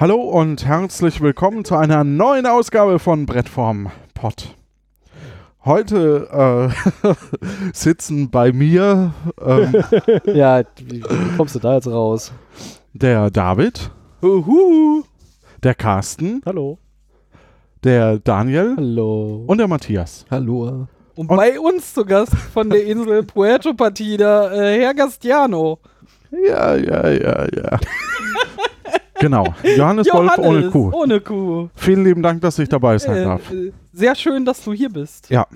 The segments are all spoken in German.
Hallo und herzlich willkommen zu einer neuen Ausgabe von Brettform Pod. Heute äh, sitzen bei mir ähm, Ja, wie, wie kommst du da jetzt raus? der David, Huhu. der Carsten, Hallo. der Daniel Hallo. und der Matthias. Hallo. Und bei uns zu Gast von der Insel Puerto Partida, äh, Herr Gastiano. Ja, ja, ja, ja. Genau, Johannes, Wolf ohne Kuh. Ohne Kuh. Vielen lieben Dank, dass ich dabei sein Äh, darf. sehr schön, dass du hier bist. Ja.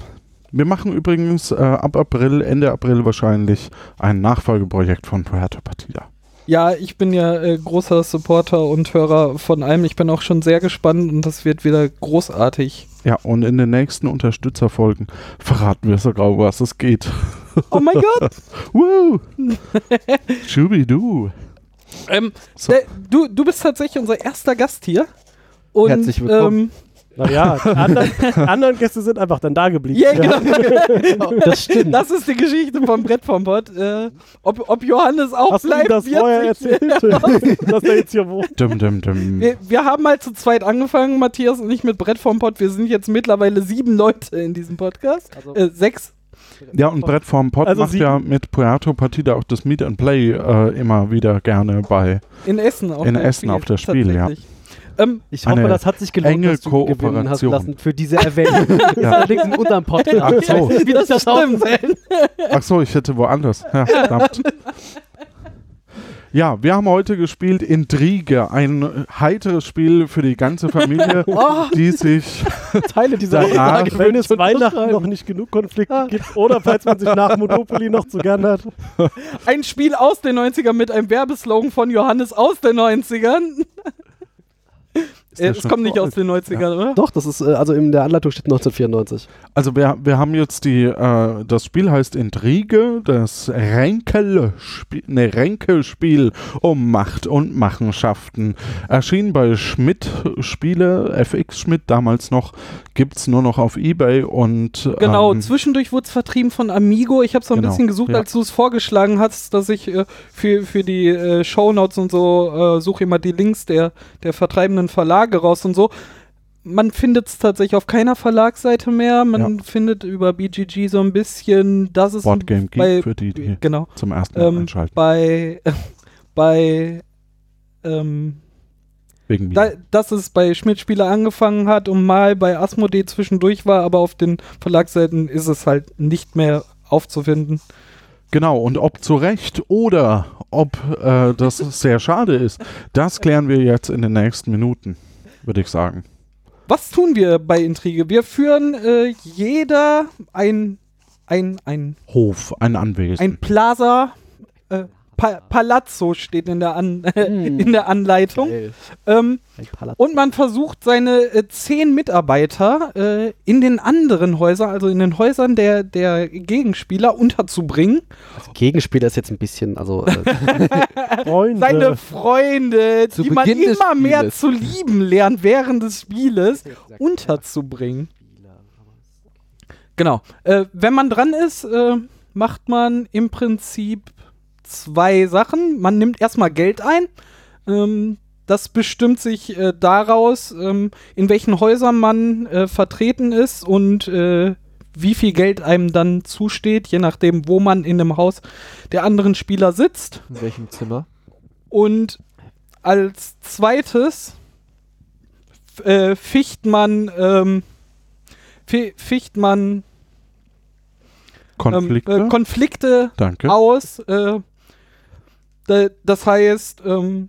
Wir machen übrigens äh, ab April, Ende April wahrscheinlich, ein Nachfolgeprojekt von Puerto Partida. Ja, ich bin ja äh, großer Supporter und Hörer von allem. Ich bin auch schon sehr gespannt und das wird wieder großartig. Ja, und in den nächsten Unterstützerfolgen verraten wir sogar, um was es geht. Oh mein Gott. Woo! Schubidu. Ähm, So. der, du, du bist tatsächlich unser erster Gast hier. Und, Herzlich willkommen. Ähm, Naja, die anderen, anderen Gäste sind einfach dann da geblieben. ja, genau. Das stimmt. Das ist die Geschichte vom Brett vom Pott. Äh, ob, ob Johannes auch Hast du bleibt, das wird vorher erzählt, dass er jetzt hier wohnt? Dum, dum, dum. Wir, wir haben mal zu zweit angefangen, Matthias und ich mit Brett vom Pott. Wir sind jetzt mittlerweile sieben Leute in diesem Podcast. Also- Äh, sechs. Ja, und Brett vorm Pod Also macht ja mit Puerto Partida auch das Meet and Play äh, immer wieder gerne bei. In Essen auf In der Essen auf der Spiel, ja. Ähm, Ich hoffe, das hat sich gelohnt, enge dass du gewinnen hast Kooperation. lassen für diese Erwähnung. Ja. Allerdings in unserem Podcast. Ach so. Wie das stimmt. Ach so, ich hätte woanders. Ja, verdammt. Ja, wir haben heute gespielt Intrige, ein heiteres Spiel für die ganze Familie, Oh, die sich Teile dieser Aussage Wenn es Weihnachten noch nicht genug Konflikte gibt oder falls man sich nach Monopoly noch zu gern hat. ein Spiel aus den 90ern mit einem Werbeslogan von Johannes aus den 90ern. Äh, es schon kommt nicht aus den 90ern, oder? Doch, das ist, äh, also in der Anleitung steht 1994. Also wir, wir haben jetzt die, äh, das Spiel heißt Intrige, das Ränkelspiel, ne, Ränkelspiel um Macht und Machenschaften. Erschien bei Schmidt Spiele, FX Schmidt damals noch, gibt es nur noch auf Ebay und Genau, ähm, zwischendurch wurde es vertrieben von Amigo. Ich habe so ein Genau, bisschen gesucht, ja. als du es vorgeschlagen hast, dass ich äh, für, für die äh, Shownotes und so äh, suche immer die Links der, der vertreibenden Verlage raus und so. Man findet es tatsächlich auf keiner Verlagsseite mehr. Man findet über BGG so ein bisschen, das ist Boardgame Geek bei, für die, die genau, zum ersten Mal ähm, einschalten. bei, bei ähm, da, dass es bei Schmidt-Spieler angefangen hat und mal bei Asmodee zwischendurch war, aber auf den Verlagsseiten ist es halt nicht mehr aufzufinden. Genau, und ob zu Recht oder ob äh, das sehr schade ist, das klären wir jetzt in den nächsten Minuten, würde ich sagen. Was tun wir bei Intrige? Wir führen äh, jeder ein, ein, ein, Hof, ein Anwesen. ein Plaza. Äh, pa Palazzo steht in der, An in der Anleitung. Ähm, und man versucht seine äh, zehn Mitarbeiter äh, in den anderen Häusern, also in den Häusern der, der Gegenspieler unterzubringen. Das Gegenspieler ist jetzt ein bisschen, also äh, Freunde. seine Freunde, Zu die man Beginn des immer mehr zu lieben lernt während des Spieles, unterzubringen. Genau. Äh, wenn man dran ist, äh, macht man im Prinzip zwei Sachen. Man nimmt erstmal Geld ein. Ähm, das bestimmt sich äh, daraus, ähm, in welchen Häusern man äh, vertreten ist und äh, wie viel Geld einem dann zusteht, je nachdem, wo man in dem Haus der anderen Spieler sitzt. In welchem Zimmer? Und als zweites äh, ficht man, ähm, fi- ficht man Konflikte. Ähm, äh, Konflikte Danke. aus. Da, das heißt, ähm,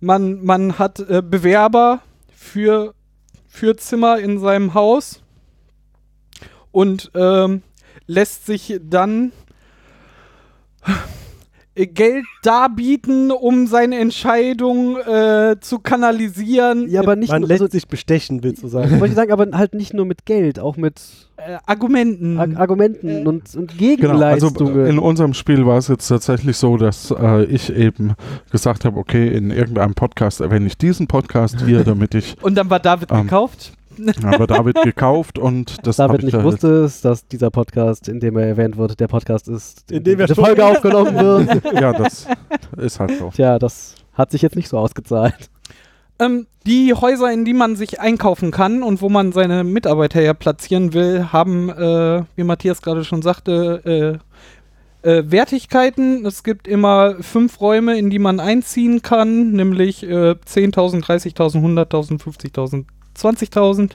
man, man hat äh, Bewerber für, für Zimmer in seinem Haus und ähm, lässt sich dann Geld darbieten, um seine Entscheidung äh, zu kanalisieren. ja, aber nicht Man nur, lässt also, sich bestechen, willst du sagen. wollte ich sagen, aber halt nicht nur mit Geld, auch mit äh, Argumenten. Ar Argumenten Äh, und, und Genau, also Gegenleistungen. in unserem Spiel war es jetzt tatsächlich so, dass äh, ich eben gesagt habe, okay, in irgendeinem Podcast erwähne ich diesen Podcast hier, damit ich, und dann war David Ähm, gekauft. aber David gekauft und das David ich nicht da wusste, ist, dass dieser Podcast, in dem er erwähnt wird, der Podcast ist, In dem wir diese Folge aufgenommen wird. Ja, das ist halt so. Tja, das hat sich jetzt nicht so ausgezahlt. Ähm, die Häuser, in die man sich einkaufen kann und wo man seine Mitarbeiter ja platzieren will, haben, äh, wie Matthias gerade schon sagte, äh, äh, Wertigkeiten. Es gibt immer fünf Räume, in die man einziehen kann, nämlich äh, 10.000, 30.000, 100.000, 50.000, 20.000.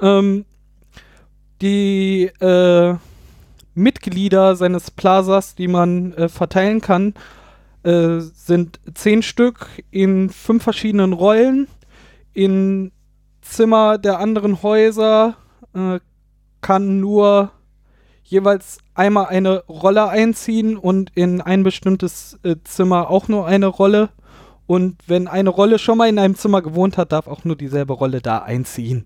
Ähm, die äh, Mitglieder seines Plazas, die man äh, verteilen kann, äh, sind zehn Stück in fünf verschiedenen Rollen. In Zimmer der anderen Häuser äh, kann nur jeweils einmal eine Rolle einziehen und in ein bestimmtes äh, Zimmer auch nur eine Rolle. Und wenn eine Rolle schon mal in einem Zimmer gewohnt hat, darf auch nur dieselbe Rolle da einziehen.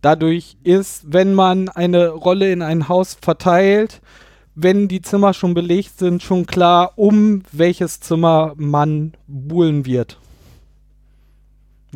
Dadurch ist, wenn man eine Rolle in ein Haus verteilt, wenn die Zimmer schon belegt sind, schon klar, um welches Zimmer man buhlen wird.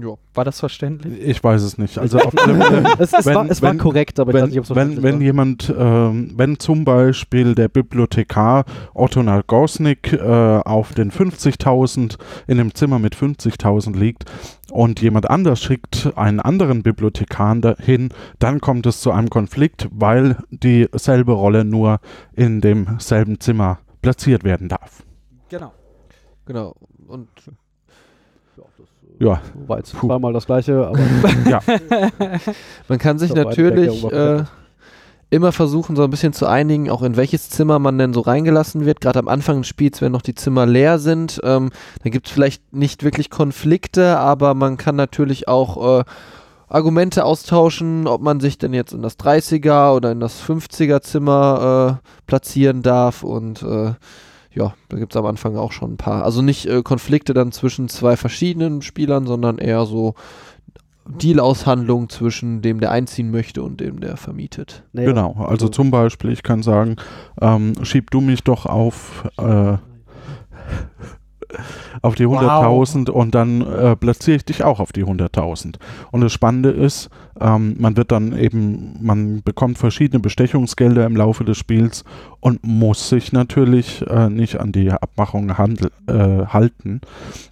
Ja. War das verständlich? Ich weiß es nicht. Also auf Fälle, Es, es, Wenn- war, es war wenn- korrekt, aber ich weiß wenn, nicht, ob es wenn, verständlich wenn war. jemand, ähm, wenn zum Beispiel der Bibliothekar Otto Nagosnik äh, auf den 50.000 in einem Zimmer mit 50.000 liegt und jemand anders schickt einen anderen Bibliothekar dahin, dann kommt es zu einem Konflikt, weil dieselbe Rolle nur in demselben Zimmer platziert werden darf. Genau. Genau. Und Ja, War jetzt Puh. zweimal das gleiche, aber ja. man kann sich natürlich äh, immer versuchen, so ein bisschen zu einigen, auch in welches Zimmer man denn so reingelassen wird. Gerade am Anfang des Spiels, wenn noch die Zimmer leer sind, ähm, dann gibt es vielleicht nicht wirklich Konflikte, aber man kann natürlich auch äh, Argumente austauschen, ob man sich denn jetzt in das 30er oder in das 50er Zimmer äh, platzieren darf und äh, ja, da gibt es am Anfang auch schon ein paar. Also nicht äh, Konflikte dann zwischen zwei verschiedenen Spielern, sondern eher so Deal-Aushandlungen zwischen dem, der einziehen möchte und dem, der vermietet. naja, Genau, also zum Beispiel, ich kann sagen, ähm, schieb du mich doch auf, äh, auf die 100.000 und dann äh, platziere ich dich auch auf die 100.000. Und das Spannende ist, ähm, man wird dann eben, man bekommt verschiedene Bestechungsgelder im Laufe des Spiels und muss sich natürlich äh, nicht an die Abmachungen handel, äh, halten,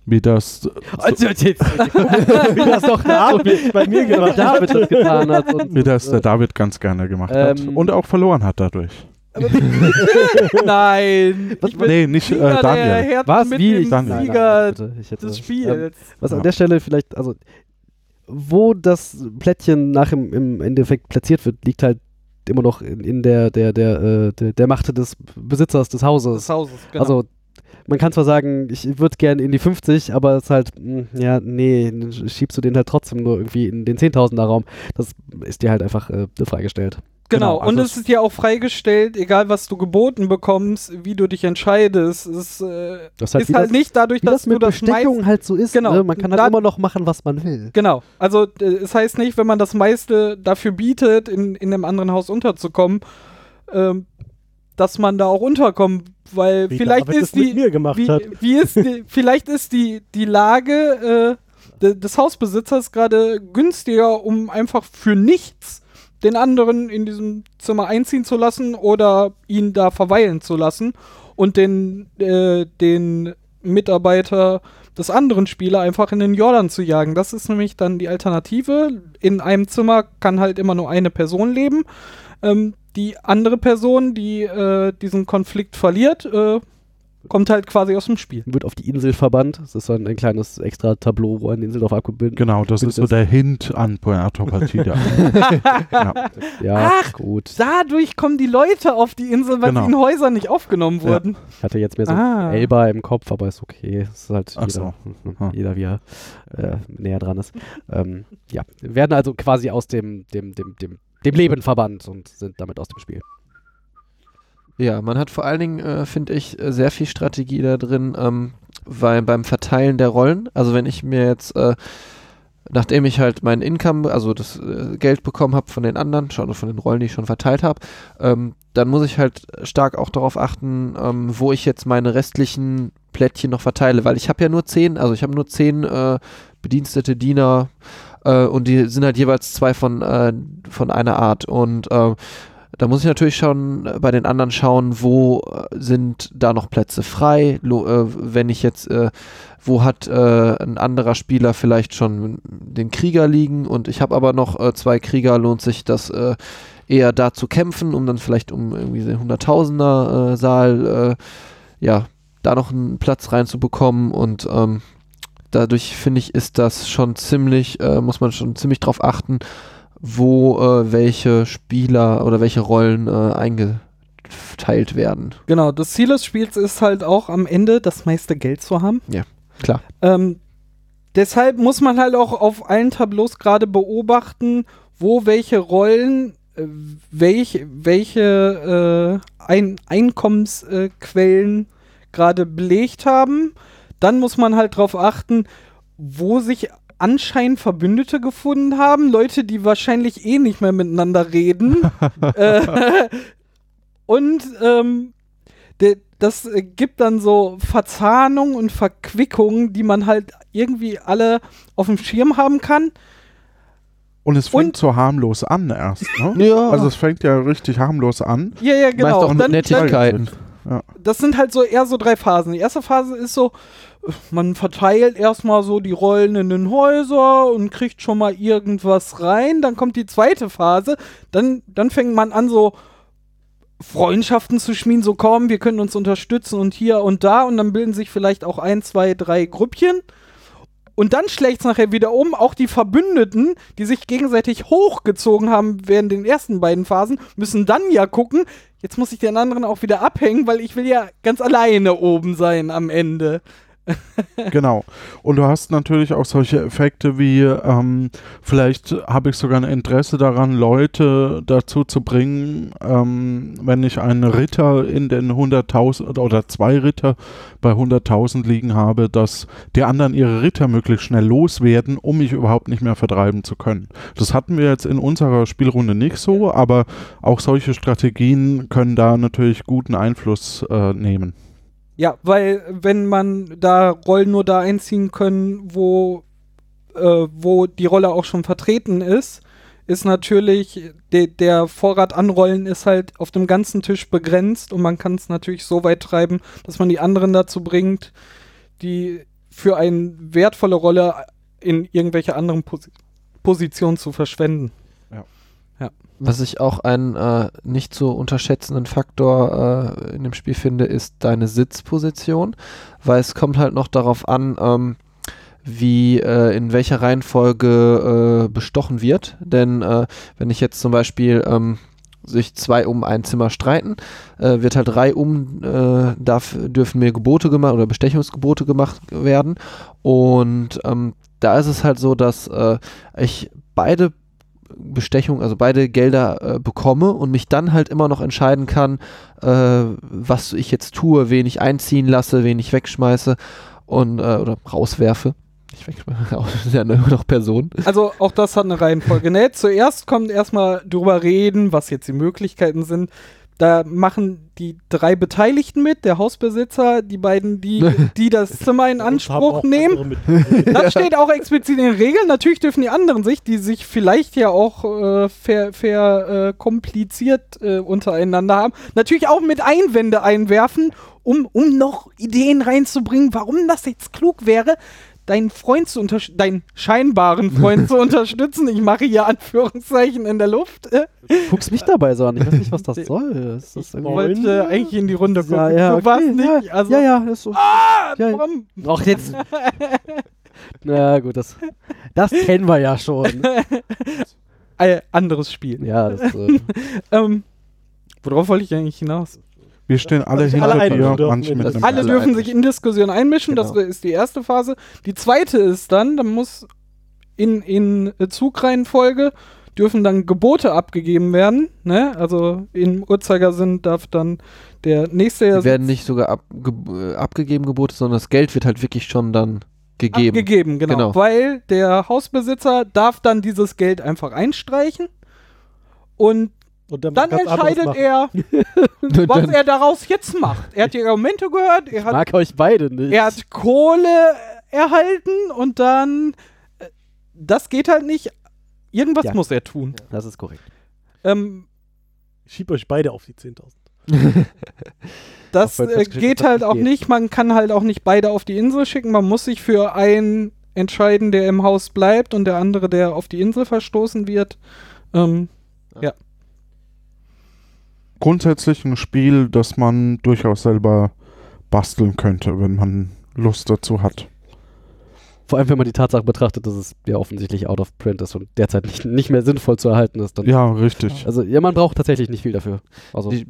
wie das Also Wie das doch David bei mir gemacht hat. David das getan hat. Und, wie das der David ganz gerne gemacht hat ähm, und auch verloren hat dadurch. Nein. Was- ich bin Nee, nicht äh, Daniel. Was? Wie? Ich- nein, nein, Sieger bitte, ich hätte- des ähm, Spiels. Was Ja. an der Stelle vielleicht, also wo das Plättchen nach im, im Endeffekt platziert wird, liegt halt immer noch in, in der, der, der, äh, der, der Macht des Besitzers des Hauses. des Hauses. Genau. Also man kann zwar sagen, ich würde gerne in die 50, aber es ist halt, mh, ja, nee, dann schiebst du den halt trotzdem nur irgendwie in den 10.000er Raum. Das ist dir halt einfach äh, freigestellt. Genau, Genau, und also es ist dir auch freigestellt, egal was du geboten bekommst, wie du dich entscheidest. Es äh, Das ist halt, ist halt das, nicht dadurch, dass das du mit das Bestechung meist halt so ist. Genau, Ne? Man kann halt da- immer noch machen, was man will. Genau, also äh, es heißt nicht, wenn man das meiste dafür bietet, in, in einem anderen Haus unterzukommen, ähm, dass man da auch unterkommt, weil Wie vielleicht ist die, wie, wie ist die, vielleicht ist die, die Lage äh, de, des Hausbesitzers gerade günstiger, um einfach für nichts den anderen in diesem Zimmer einziehen zu lassen oder ihn da verweilen zu lassen und den, äh, den Mitarbeiter des anderen Spieler einfach in den Jordan zu jagen. Das ist nämlich dann die Alternative. In einem Zimmer kann halt immer nur eine Person leben. Ähm, die andere Person, die äh, diesen Konflikt verliert, äh, kommt halt quasi aus dem Spiel. Wird auf die Insel verbannt. Das ist dann ein kleines extra Tableau, wo eine Insel drauf abgebildet Genau, das ist so der Hint an Puerto Partida. ja. Ja, Ach, gut. Dadurch kommen die Leute auf die Insel, weil Genau. sie in Häusern nicht aufgenommen Ja. wurden. Ich hatte jetzt mehr so Ah. Elba im Kopf, aber ist okay. Es ist halt Ach jeder, Ah. jeder wie er äh, näher dran ist. Ähm, ja, wir werden also quasi aus dem, dem, dem, dem, dem Leben verbannt und sind damit aus dem Spiel. Ja, man hat vor allen Dingen, äh, finde ich, äh, sehr viel Strategie da drin, ähm, weil beim Verteilen der Rollen, also wenn ich mir jetzt, äh, nachdem ich halt mein Income, also das äh, Geld bekommen habe von den anderen, schon von den Rollen, die ich schon verteilt habe, ähm, dann muss ich halt stark auch darauf achten, ähm, wo ich jetzt meine restlichen Plättchen noch verteile, weil ich habe ja nur zehn, also ich habe nur zehn äh, Bedienstete, Diener äh, und die sind halt jeweils zwei von, von einer Art und da muss ich natürlich schon äh, bei den anderen schauen, wo äh, sind da noch Plätze frei, äh, wenn ich jetzt, wo hat ein anderer Spieler vielleicht schon den Krieger liegen? Und ich habe aber noch zwei Krieger, lohnt sich das eher da zu kämpfen, um dann vielleicht um irgendwie den Hunderttausender Saal, ja, da noch einen Platz reinzubekommen? Und ähm, dadurch finde ich, ist das schon ziemlich, muss man schon ziemlich drauf achten, wo äh, welche Spieler oder welche Rollen äh, eingeteilt werden. Genau, das Ziel des Spiels ist halt auch am Ende das meiste Geld zu haben. Klar. Ähm, deshalb muss man halt auch auf allen Tableaus gerade beobachten, wo welche Rollen äh, welch, welche äh, Ein Einkommensquellen gerade belegt haben. Dann muss man halt darauf achten, wo sich anscheinend Verbündete gefunden haben. Leute, die wahrscheinlich eh nicht mehr miteinander reden. äh, und ähm, de, das gibt dann so Verzahnungen und Verquickungen, die man halt irgendwie alle auf dem Schirm haben kann. Und es fängt Und- so harmlos an erst, ne? Ja. Also es fängt ja richtig harmlos an. Ja, ja, genau. Meist auch mit Dann- Das sind halt so eher so drei Phasen. Die erste Phase ist so, man verteilt erstmal so die Rollen in den Häuser und kriegt schon mal irgendwas rein. Dann kommt die zweite Phase. Dann, dann fängt man an, so Freundschaften zu schmieden, so komm, wir können uns unterstützen und hier und da. Und dann bilden sich vielleicht auch ein, zwei, drei Grüppchen. Und dann schlägt es nachher wieder um. Auch die Verbündeten, die sich gegenseitig hochgezogen haben während den ersten beiden Phasen, müssen dann ja gucken, jetzt muss ich den anderen auch wieder abhängen, weil ich will ja ganz alleine oben sein am Ende. Genau. Und du hast natürlich auch solche Effekte wie, ähm, vielleicht habe ich sogar ein Interesse daran, Leute dazu zu bringen, ähm, wenn ich einen Ritter in den 100.000 oder zwei Ritter bei 100.000 liegen habe, dass die anderen ihre Ritter möglichst schnell loswerden, um mich überhaupt nicht mehr vertreiben zu können. Das hatten wir jetzt in unserer Spielrunde nicht so, aber auch solche Strategien können da natürlich guten Einfluss äh, nehmen. Ja, weil wenn man da Rollen nur da einziehen können, wo, äh, wo die Rolle auch schon vertreten ist, ist natürlich de der Vorrat an Rollen ist halt auf dem ganzen Tisch begrenzt und man kann es natürlich so weit treiben, dass man die anderen dazu bringt, die für eine wertvolle Rolle in irgendwelche anderen Posi Positionen zu verschwenden. Was ich auch einen äh, nicht zu unterschätzenden Faktor äh, in dem Spiel finde, ist deine Sitzposition, weil es kommt halt noch darauf an, ähm, wie äh, in welcher Reihenfolge äh, bestochen wird. Denn äh, wenn ich jetzt zum Beispiel ähm, sich zwei um ein Zimmer streiten, äh, wird halt drei um, äh, darf, dürfen mir Gebote gemacht oder Bestechungsgebote gemacht werden. Und ähm, da ist es halt so, dass äh, ich beide Bestechung, also beide Gelder äh, bekomme und mich dann halt immer noch entscheiden kann, äh, was ich jetzt tue, wen ich einziehen lasse, wen ich wegschmeiße und äh, oder rauswerfe. Ich wegschmeiße, auch ja nur noch Person. Also auch das hat eine Reihenfolge. Ne? Zuerst kommt erstmal drüber reden, was jetzt die Möglichkeiten sind. Da machen die drei Beteiligten mit, der Hausbesitzer, die beiden, die, die das Zimmer in Anspruch nehmen. Das steht auch explizit in den Regeln. Natürlich dürfen die anderen sich, die sich vielleicht ja auch äh, ver, ver, äh, kompliziert äh, untereinander haben, natürlich auch mit Einwände einwerfen, um, um noch Ideen reinzubringen, warum das jetzt klug wäre, deinen Freund zu unterstützen, deinen scheinbaren Freund zu unterstützen. Ich mache hier Anführungszeichen in der Luft. Guckst mich dabei so an. Ich weiß nicht, was das soll. Ist das ich wollte eigentlich in die Runde gucken. ja, ja, du warst okay, nicht. ja, also, ja, ja, das ist so. Ah, Ja, ja. warum? Ach, jetzt. Na gut, das, das kennen wir ja schon. Äh, anderes Spiel. Ja, das, äh, Ähm, worauf wollte ich eigentlich hinaus? Wir stehen alle sich hinter alle dir, dürfen manche in mit das- einem Alle alle dürfen sich in Diskussion einmischen, das Genau. ist die erste Phase. Die zweite ist dann, dann muss in, in Zugreihenfolge dürfen dann Gebote abgegeben werden. Ne? Also im Uhrzeigersinn darf dann der nächste Die werden nicht sogar abge äh, abgegeben Gebote, sondern das Geld wird halt wirklich schon dann gegeben. abgegeben, genau. Genau. Weil der Hausbesitzer darf dann dieses Geld einfach einstreichen Und dann, entscheidet er, was er daraus jetzt macht. Er hat die Argumente gehört, er ich hat mag euch beide nicht. Er hat Kohle erhalten und dann. äh, Das geht halt nicht. Irgendwas Ja. muss er tun. das ist korrekt. Ähm, Ich schieb euch beide auf die 10.000. Das äh, geht halt auch geht. nicht. Man kann halt auch nicht beide auf die Insel schicken. Man muss sich für einen entscheiden, der im Haus bleibt und der andere, der auf die Insel verstoßen wird. Ähm, Grundsätzlich ein Spiel, das man durchaus selber basteln könnte, wenn man Lust dazu hat. Vor allem, wenn man die Tatsache betrachtet, dass es ja offensichtlich out of print ist und derzeit nicht, nicht mehr sinnvoll zu erhalten ist. Dann, Ja, richtig. Also, ja, man braucht tatsächlich nicht viel dafür. Also, Die,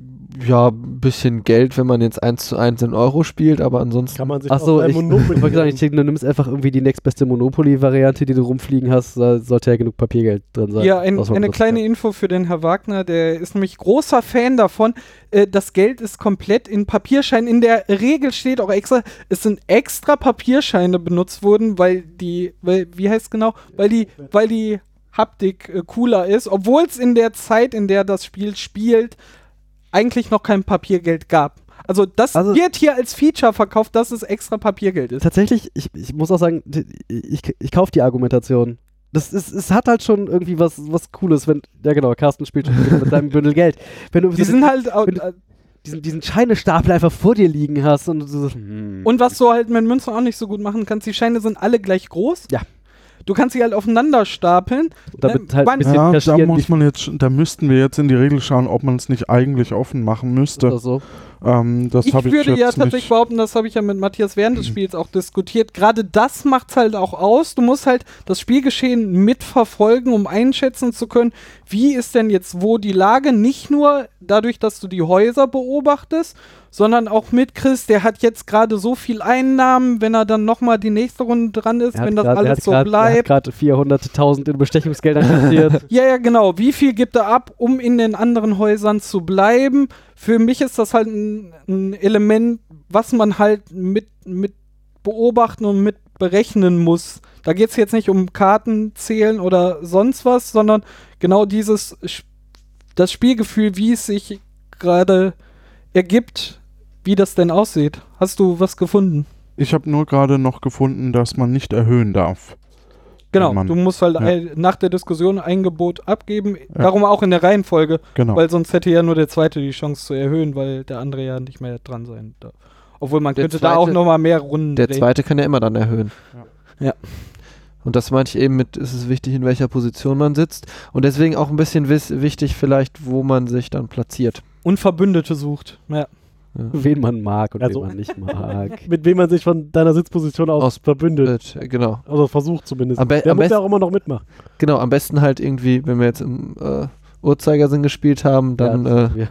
ja, ein bisschen Geld, wenn man jetzt 1 zu 1 in Euro spielt, aber ansonsten. Kann man sich Achso, ich, ich Monopoly wollte sagen, ich denke, du nimmst einfach irgendwie die nächstbeste Monopoly-Variante, die du rumfliegen hast. Da sollte ja genug Papiergeld drin sein. ja, ein, eine kleine ja. Info für den Herr Wagner. Der ist nämlich großer Fan davon. Äh, das Geld ist komplett in Papierscheinen. In der Regel steht auch extra, es sind extra Papierscheine benutzt worden, weil die, weil, wie heißt es genau? Weil die, weil die Haptik äh, cooler ist, obwohl es in der Zeit, in der das Spiel spielt, eigentlich noch kein Papiergeld gab. Also das Also- wird hier als Feature verkauft, dass es extra Papiergeld ist. Tatsächlich, ich, ich muss auch sagen, ich, ich kaufe die Argumentation. Das ist, es hat halt schon irgendwie was, was Cooles, wenn, ja genau, Carsten spielt schon mit seinem Bündel Geld. Wenn du Die sind halt du- diesen, diesen Scheinestapel einfach vor dir liegen hast und so, hm. Und was du halt mit Münzen auch nicht so gut machen kannst, die Scheine sind alle gleich groß. Ja. Du kannst sie halt aufeinander stapeln. damit halt ein bisschen Ja, da muss man jetzt, da müssten wir jetzt in die Regel schauen, ob man es nicht eigentlich offen machen müsste. das so. Ähm, das ich ich würde jetzt ja tatsächlich behaupten, das habe ich ja mit Matthias während des Spiels auch diskutiert. Gerade das macht's halt auch aus. Du musst halt das Spielgeschehen mitverfolgen, um einschätzen zu können, wie ist denn jetzt wo die Lage. Nicht nur dadurch, dass du die Häuser beobachtest, sondern auch mitkriegst, der hat jetzt gerade so viel Einnahmen, wenn er dann nochmal die nächste Runde dran ist, wenn das grad- alles so grad- Er hat bleibt. gerade 400.000 in Bestechungsgeldern kassiert. Ja, ja, genau. Wie viel gibt er ab, um in den anderen Häusern zu bleiben? Für mich ist das halt ein, ein Element, was man halt mit, mit beobachten und mit berechnen muss. Da geht es jetzt nicht um Karten zählen oder sonst was, sondern genau dieses das Spielgefühl, wie es sich gerade ergibt, wie das denn aussieht. Hast du was gefunden? Ich habe nur gerade noch gefunden, dass man nicht erhöhen darf. Genau, Mann. du musst halt Ja. ein, nach der Diskussion ein Gebot abgeben. Darum auch in der Reihenfolge. Genau. Weil sonst hätte ja nur der zweite die Chance zu erhöhen, weil der andere ja nicht mehr dran sein darf. Obwohl man Der könnte da auch zweite- noch mal mehr Runden Der drehen. zweite kann ja immer dann erhöhen. Ja. Und das meinte ich eben mit, ist es wichtig, in welcher Position man sitzt. Und deswegen auch ein bisschen wichtig vielleicht, wo man sich dann platziert. Und Verbündete sucht. Ja. Wen man mag und Also- wen man nicht mag. Mit wem man sich von deiner Sitzposition aus, Aus- verbündet. Äh, Genau. Also versucht zumindest. Am Der am muss ja besten- auch immer noch mitmachen. Genau, am besten halt irgendwie, wenn wir jetzt im äh, Uhrzeigersinn gespielt haben, dann ja, äh,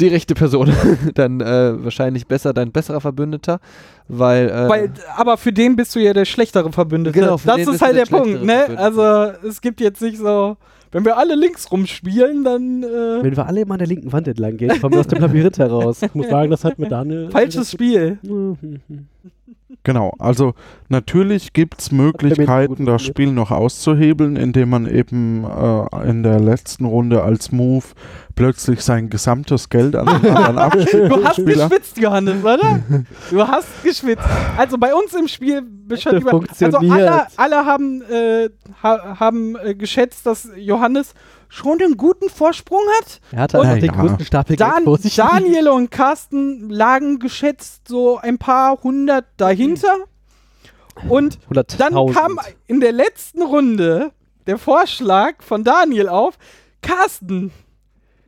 die rechte Person. dann äh, wahrscheinlich besser, dein besserer Verbündeter, weil, äh, Weil, aber für den bist du ja der schlechtere Verbündete. Genau, für das den ist halt der der Punkt, ne? Verbündete. Also es gibt jetzt nicht so, wenn wir alle links rumspielen, dann äh, Wenn wir alle immer an der linken Wand entlang gehen, kommen wir aus dem Labyrinth heraus. Ich muss sagen, das hat mit Daniel. falsches Spiel. Genau, also natürlich gibt es Möglichkeiten, das Spiel noch auszuhebeln, indem man eben äh, in der letzten Runde als Move plötzlich sein gesamtes Geld an den anderen abspielt. Du hast Spieler. geschwitzt, Johannes, oder? Du hast geschwitzt. Also bei uns im Spiel beschreibt über, also alle, alle haben, äh, ha, haben äh, geschätzt, dass Johannes schon einen guten Vorsprung hat. Er hat halt Und- auch den Ja. größten Stapel Dan vor sich liegen. Daniel und Carsten lagen geschätzt so ein paar hundert dahinter. Und dann 100.000. kam in der letzten Runde der Vorschlag von Daniel auf, Carsten,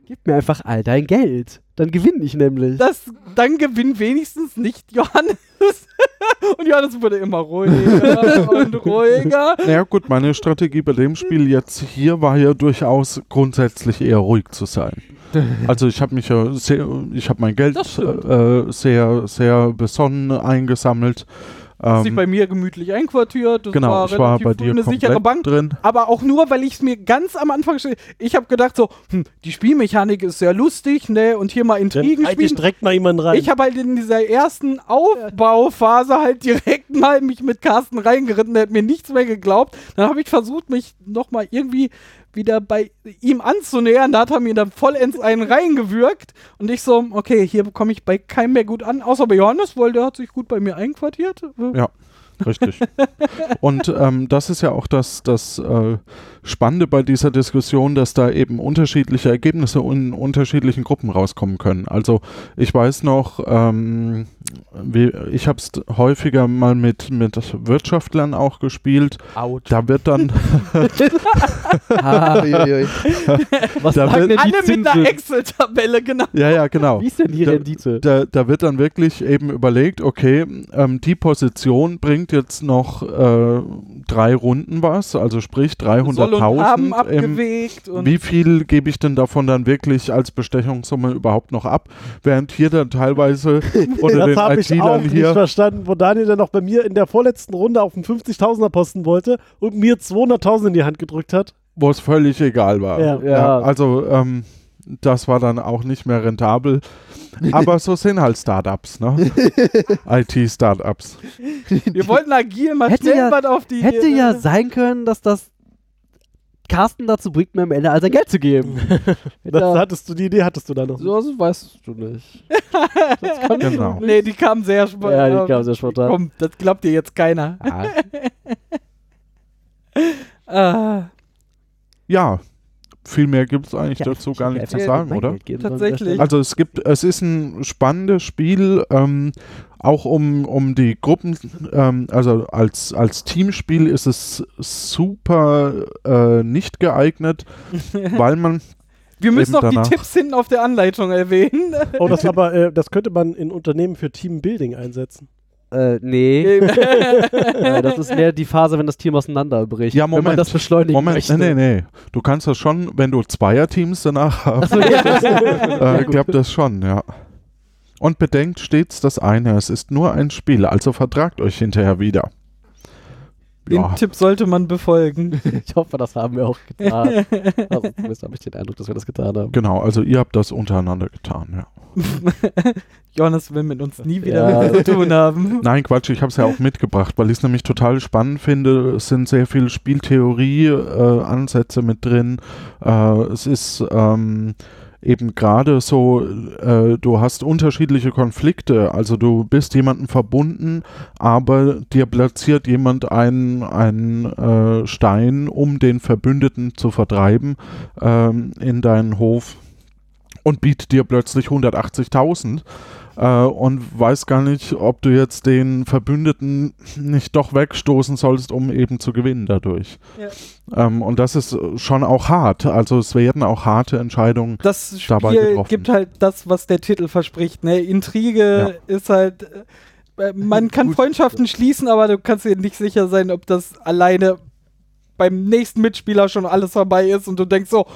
Gib mir einfach all dein Geld. Dann gewinne ich nämlich. das, dann gewinnt wenigstens nicht Johannes. und Johannes wurde immer ruhiger und ruhiger. Ja gut, meine Strategie bei dem Spiel jetzt hier war ja durchaus grundsätzlich eher ruhig zu sein. Also ich habe mich ja sehr, ich habe mein Geld stimmt. äh, sehr, sehr besonnen eingesammelt. Hat sich Ähm, bei mir gemütlich einquartiert. Das genau, war ich war relativ bei dir eine sichere komplett Bank. drin. Aber auch nur, weil ich es mir ganz am Anfang stell- Ich habe gedacht so, hm, die Spielmechanik ist sehr lustig, ne? Und hier mal Dann Intrigen eigentlich spielen. direkt mal jemanden rein. Ich habe halt in dieser ersten Aufbauphase halt direkt mal mich mit Carsten reingeritten, der hat mir nichts mehr geglaubt. Dann habe ich versucht, mich nochmal irgendwie wieder bei ihm anzunähern. Da hat er mir dann vollends einen reingewürgt. Und ich so, okay, hier komme ich bei keinem mehr gut an, außer bei Johannes, weil der hat sich gut bei mir einquartiert. Ja. Richtig. Und ähm, das ist ja auch das, das äh, Spannende bei dieser Diskussion, dass da eben unterschiedliche Ergebnisse in unterschiedlichen Gruppen rauskommen können. Also ich weiß noch, ähm, wie, ich habe es häufiger mal mit, mit Wirtschaftlern auch gespielt. Out. Da wird dann, Ah, was Da sagen wird- Alle mit einer? Excel-Tabelle, genau. ja, ja, genau. Wie ist denn die Da- Rendite? Da, da wird dann wirklich eben überlegt, okay, ähm, die Position bringt jetzt noch äh, drei Runden was, also sprich Soll und Haben 300.000 im, abgewegt und Wie viel gebe ich denn davon dann wirklich als Bestechungssumme überhaupt noch ab? Während hier dann teilweise unter Das den habe ich auch IT-Lern nicht hier. verstanden, wo Daniel dann noch bei mir in der vorletzten Runde auf den 50.000er Posten wollte und mir 200.000 in die Hand gedrückt hat. wo es völlig egal war. Ja. Ja. also ähm, das war dann auch nicht mehr rentabel. Aber so sind halt Startups, ne? IT-Startups. wir wollten agil mal Hätte schnell ja- auf die. Hätte ja sein können, dass das Carsten dazu bringt, mir am Ende all sein Geld zu geben. Das ja. hattest du, die Idee hattest du da noch. So das weißt du nicht. Genau. Nee, die kam sehr spontan. Ja, die kam sehr spontan. Komm, das glaubt dir jetzt keiner. Ah, Ah, Ja, viel mehr gibt es eigentlich ja, dazu gar nicht zu sagen, oder? Tatsächlich. Also es gibt, es ist ein spannendes Spiel, ähm, auch um, um die Gruppen, ähm, also als, als Teamspiel ist es super äh, nicht geeignet, weil man, wir müssen noch danach. die Tipps hinten auf der Anleitung erwähnen. Oh, das aber, äh, das könnte man in Unternehmen für Teambuilding einsetzen. Äh, nee. äh, das ist mehr die Phase, wenn das Team auseinanderbricht. Ja, Wenn man Moment. das beschleunigen Moment, möchte. nee, nee, nee, du kannst das schon, wenn du Zweierteams danach hast, Achso, ja, das, äh, klappt das schon, ja. Und bedenkt stets das eine, es ist nur ein Spiel, also vertragt euch hinterher wieder. Den Ja, Tipp sollte man befolgen. ich hoffe, das haben wir auch getan. Also, zumindest habe ich den Eindruck, dass wir das getan haben. genau, also ihr habt das untereinander getan, ja. Johannes will mit uns nie wieder Ja. zu tun haben. Nein, Quatsch, ich habe es ja auch mitgebracht, weil ich es nämlich total spannend finde. Es sind sehr viele Spieltheorie-Ansätze mit drin. Äh, es ist ähm, eben gerade so, äh, du hast unterschiedliche Konflikte. Also du bist jemandem verbunden, aber dir platziert jemand einen, einen äh, Stein, um den Verbündeten zu vertreiben ähm, in deinen Hof und bietet dir plötzlich 180.000 äh, und weiß gar nicht, ob du jetzt den Verbündeten nicht doch wegstoßen sollst, um eben zu gewinnen dadurch. Ähm, und das ist schon auch hart. Also es werden auch harte Entscheidungen. Das Dabei Spiel getroffen. gibt halt das, was der Titel verspricht. Ne? Intrige ist halt. äh, Man kann Freundschaften schließen, aber du kannst dir nicht sicher sein, ob das alleine beim nächsten Mitspieler schon alles vorbei ist und du denkst so,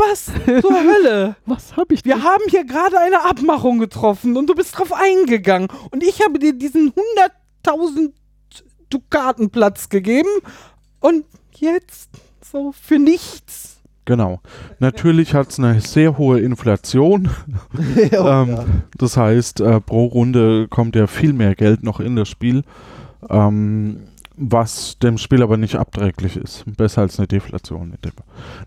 was zur Hölle? Was habe ich Wir haben hier gerade eine Abmachung getroffen und du bist drauf eingegangen und ich habe dir diesen 100.000 Dukatenplatz gegeben und jetzt so für nichts. Genau. Natürlich hat es eine sehr hohe Inflation. ähm, Das heißt, äh, pro Runde kommt ja viel mehr Geld noch in das Spiel, ähm, was dem Spiel aber nicht abträglich ist. Besser als eine Deflation.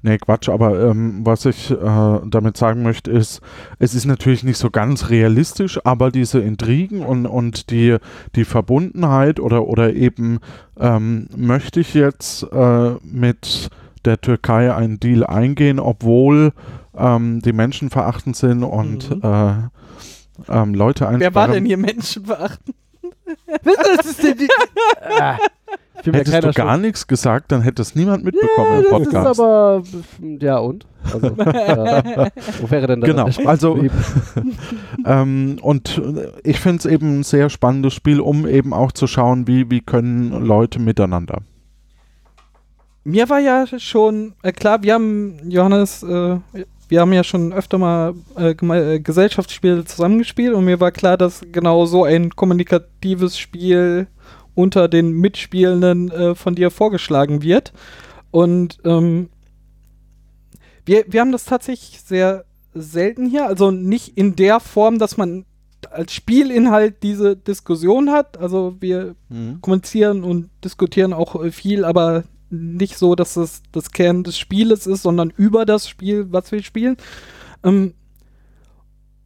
Nee, Quatsch, aber ähm, was ich äh, damit sagen möchte, ist, es ist natürlich nicht so ganz realistisch, aber diese Intrigen und, und die, die Verbundenheit oder, oder eben ähm, möchte ich jetzt äh, mit der Türkei einen Deal eingehen, obwohl ähm, die Menschen verachtend sind und Mhm. äh, ähm, Leute einsperren. Wer war denn hier Menschenverachtend? das ist die, die, ich bin mir Hättest du gar nichts gesagt, dann hätte es niemand mitbekommen im Das Podcast. ist aber, ja und? Also, ja. Wo wäre denn da Genau, also- ähm, und äh, ich finde es eben ein sehr spannendes Spiel, um eben auch zu schauen, wie, wie können Leute miteinander. Mir war ja schon äh, klar, wir haben, Johannes, äh, wir haben ja schon öfter mal äh, äh, Gesellschaftsspiele zusammengespielt und mir war klar, dass genau so ein kommunikatives Spiel unter den Mitspielenden äh, von dir vorgeschlagen wird. Und ähm, wir, wir haben das tatsächlich sehr selten hier, also nicht in der Form, dass man als Spielinhalt diese Diskussion hat. Also wir kommunizieren und diskutieren auch äh, viel, aber nicht so, dass das das Kern des Spieles ist, sondern über das Spiel, was wir spielen. Ähm,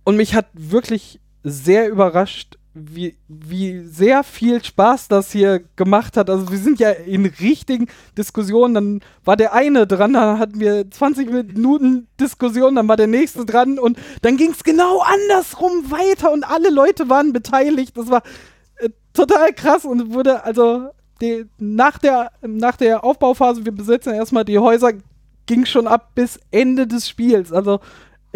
und mich hat wirklich sehr überrascht, wie, wie sehr viel Spaß das hier gemacht hat. Also wir sind ja in richtigen Diskussionen. Dann war der eine dran, dann hatten wir 20 Minuten Diskussion, dann war der nächste dran und dann ging es genau andersrum weiter und alle Leute waren beteiligt. Das war äh, total krass und wurde also die, nach, der, nach der Aufbauphase, wir besetzen erstmal die Häuser, ging schon ab bis Ende des Spiels. Also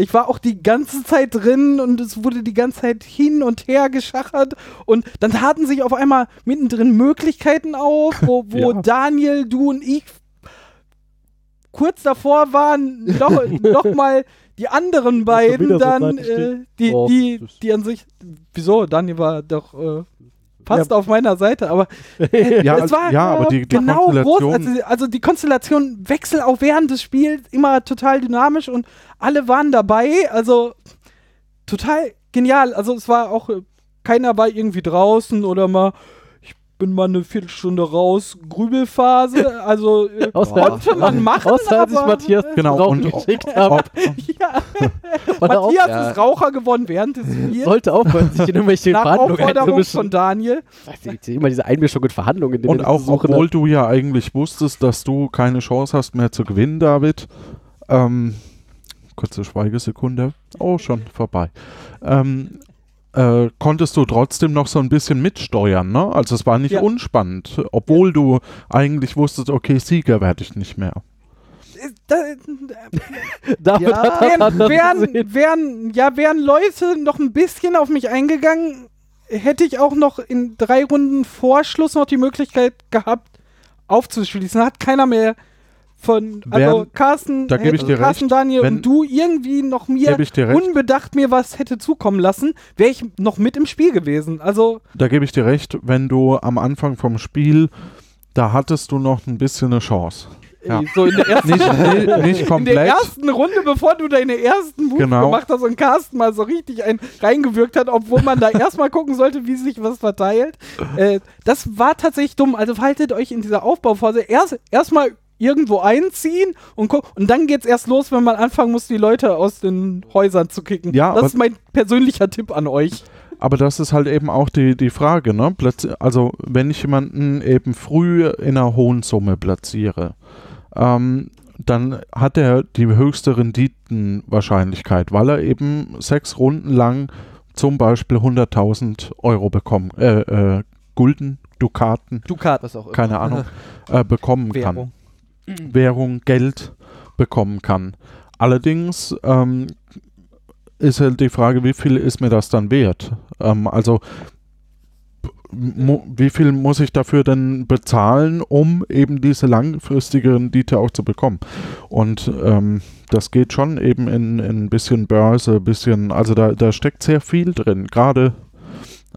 ich war auch die ganze Zeit drin und es wurde die ganze Zeit hin und her geschachert und dann taten sich auf einmal mittendrin Möglichkeiten auf, wo, wo Ja. Daniel, du und ich kurz davor waren, noch, noch mal die anderen beiden dann, äh, die, Oh, die, die an sich, wieso, Daniel war doch äh, fast auf meiner Seite, aber Ja, es war ja, aber die, die genau groß. Konstellation, Also, also die Konstellation wechselt auch während des Spiels immer total dynamisch und alle waren dabei. Also total genial. Also es war auch äh, keiner war irgendwie draußen oder mal bin mal eine Viertelstunde raus, Grübelphase. Also äh, konnte man machen, Außer als ich Matthias Genau, Rauchen und- geschickt habe. ja, auch- Matthias ist Raucher geworden während des Spiels. sollte aufhören, sich in irgendwelche Nach Verhandlungen Aufforderung einzumischen. von Daniel. Ich sehe immer diese Einmischung in Verhandlungen. in und auch obwohl du ja eigentlich wusstest, dass du keine Chance hast mehr zu gewinnen, David. Ähm, kurze Schweigesekunde. Oh, schon vorbei. Ähm, äh, konntest du trotzdem noch so ein bisschen mitsteuern, ne? Also es war nicht Ja. unspannend, obwohl du eigentlich wusstest, okay, Sieger werde ich nicht mehr. Da, David Ja. hat das wären, anders wären, ja, wären Leute noch ein bisschen auf mich eingegangen, hätte ich auch noch in drei Runden Vorschluss noch die Möglichkeit gehabt, aufzuschließen. Hat keiner mehr von, also Wären- Carsten, da gebe ich hätte dir Carsten recht, Daniel wenn- und du irgendwie noch mir ich unbedacht mir was hätte zukommen lassen, wäre ich noch mit im Spiel gewesen. Also, Da gebe ich dir recht, wenn du am Anfang vom Spiel, da hattest du noch ein bisschen eine Chance. Ja. äh, so in der ersten Nicht, nicht, nicht In der komplett. ersten Runde, bevor du deine ersten Move Genau. gemacht hast und Carsten mal so richtig ein reingewirkt hat, obwohl man da erstmal gucken sollte, wie sich was verteilt. Äh, das war tatsächlich dumm. Also haltet euch in dieser Aufbauphase erst erstmal irgendwo einziehen und und dann geht's erst los, wenn man anfangen muss, die Leute aus den Häusern zu kicken. Ja, das ist mein persönlicher Tipp an euch. Aber das ist halt eben auch die, die Frage, ne? Platz, also wenn ich jemanden eben früh in einer hohen Summe platziere, ähm, dann hat er die höchste Renditenwahrscheinlichkeit, weil er eben sechs Runden lang zum Beispiel 100.000 Euro bekommen, äh, äh, Gulden, Dukaten, Dukat. Was auch immer. keine Ahnung, äh, bekommen kann. Währung. Währung, Geld bekommen kann. Allerdings ähm, ist halt die Frage, wie viel ist mir das dann wert? Ähm, also wie viel muss ich dafür denn bezahlen, um eben diese langfristige Rendite auch zu bekommen? Und ähm, das geht schon eben in, in ein bisschen Börse, bisschen, also da, da steckt sehr viel drin, gerade